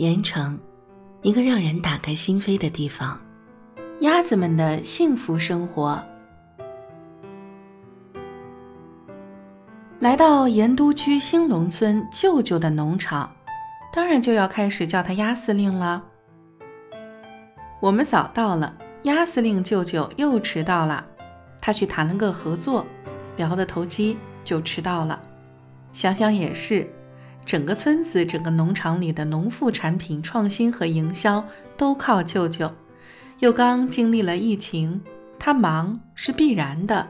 盐城，一个让人打开心扉的地方。鸭子们的幸福生活。来到盐都区兴隆村舅舅的农场，当然就要开始叫他鸭司令了。我们早到了，鸭司令舅舅又迟到了。他去谈了个合作，聊得投机，就迟到了。想想也是。整个村子、整个农场里的农副产品创新和营销都靠舅舅。又刚经历了疫情，他忙是必然的。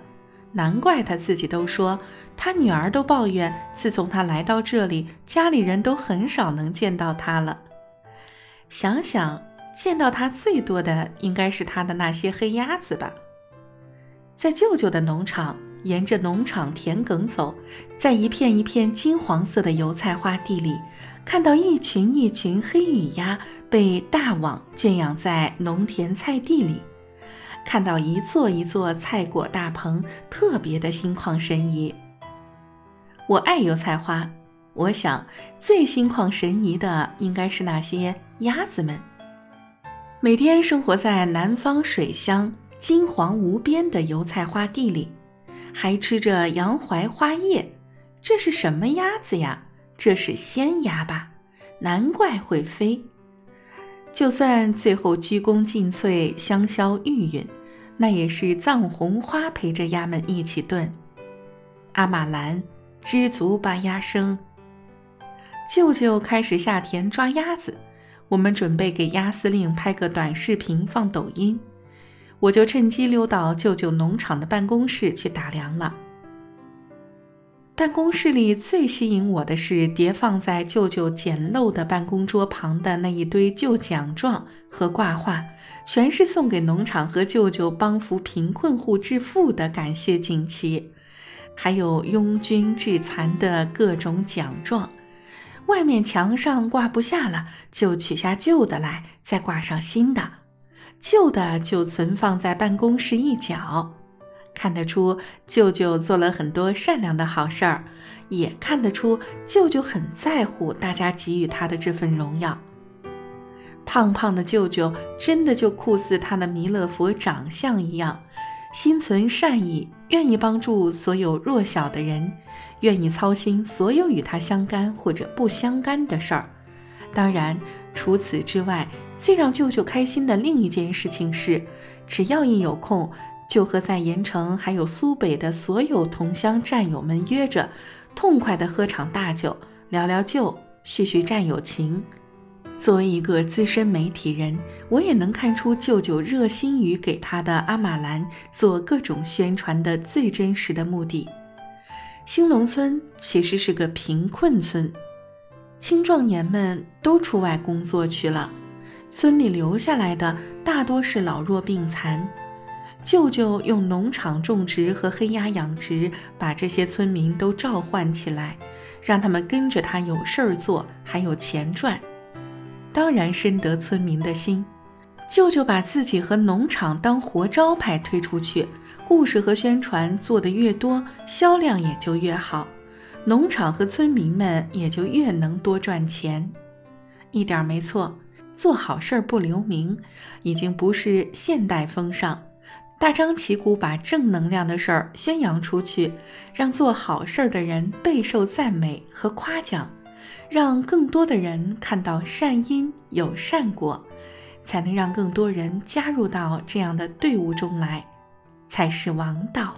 难怪他自己都说，他女儿都抱怨，自从他来到这里，家里人都很少能见到他了。想想，见到他最多的应该是他的那些黑鸭子吧。在舅舅的农场。沿着农场田埂走，在一片一片金黄色的油菜花地里，看到一群一群黑羽鸭被大网圈养在农田菜地里，看到一座一座菜果大棚，特别的心旷神怡。我爱油菜花，我想最心旷神怡的应该是那些鸭子们，每天生活在南方水乡金黄无边的油菜花地里。还吃着洋槐花叶，这是什么鸭子呀？这是仙鸭吧？难怪会飞。就算最后鞠躬尽瘁，香消玉殒，那也是藏红花陪着鸭们一起炖。阿玛兰，知足吧，鸭生。舅舅开始下田抓鸭子，我们准备给鸭司令拍个短视频放抖音。我就趁机溜到舅舅农场的办公室去打粮了。办公室里最吸引我的是叠放在舅舅简陋的办公桌旁的那一堆旧奖状和挂画，全是送给农场和舅舅帮扶贫困户致富的感谢锦旗，还有拥军致残的各种奖状。外面墙上挂不下了，就取下旧的来，再挂上新的。旧的就存放在办公室一角，看得出舅舅做了很多善良的好事儿，也看得出舅舅很在乎大家给予他的这份荣耀。胖胖的舅舅真的就酷似他的弥勒佛长相一样，心存善意，愿意帮助所有弱小的人，愿意操心所有与他相干或者不相干的事儿。当然，除此之外。最让舅舅开心的另一件事情是，只要一有空，就和在盐城还有苏北的所有同乡战友们约着，痛快地喝场大酒，聊聊旧，叙叙战友情。作为一个资深媒体人，我也能看出舅舅热心于给他的阿玛兰做各种宣传的最真实的目的。兴隆村其实是个贫困村，青壮年们都出外工作去了。村里留下来的大多是老弱病残，舅舅用农场种植和黑鸭养殖把这些村民都召唤起来，让他们跟着他有事儿做，还有钱赚，当然深得村民的心。舅舅把自己和农场当活招牌推出去，故事和宣传做得越多，销量也就越好，农场和村民们也就越能多赚钱，一点没错。做好事儿不留名，已经不是现代风尚。大张旗鼓把正能量的事儿宣扬出去，让做好事儿的人备受赞美和夸奖，让更多的人看到善因有善果，才能让更多人加入到这样的队伍中来，才是王道。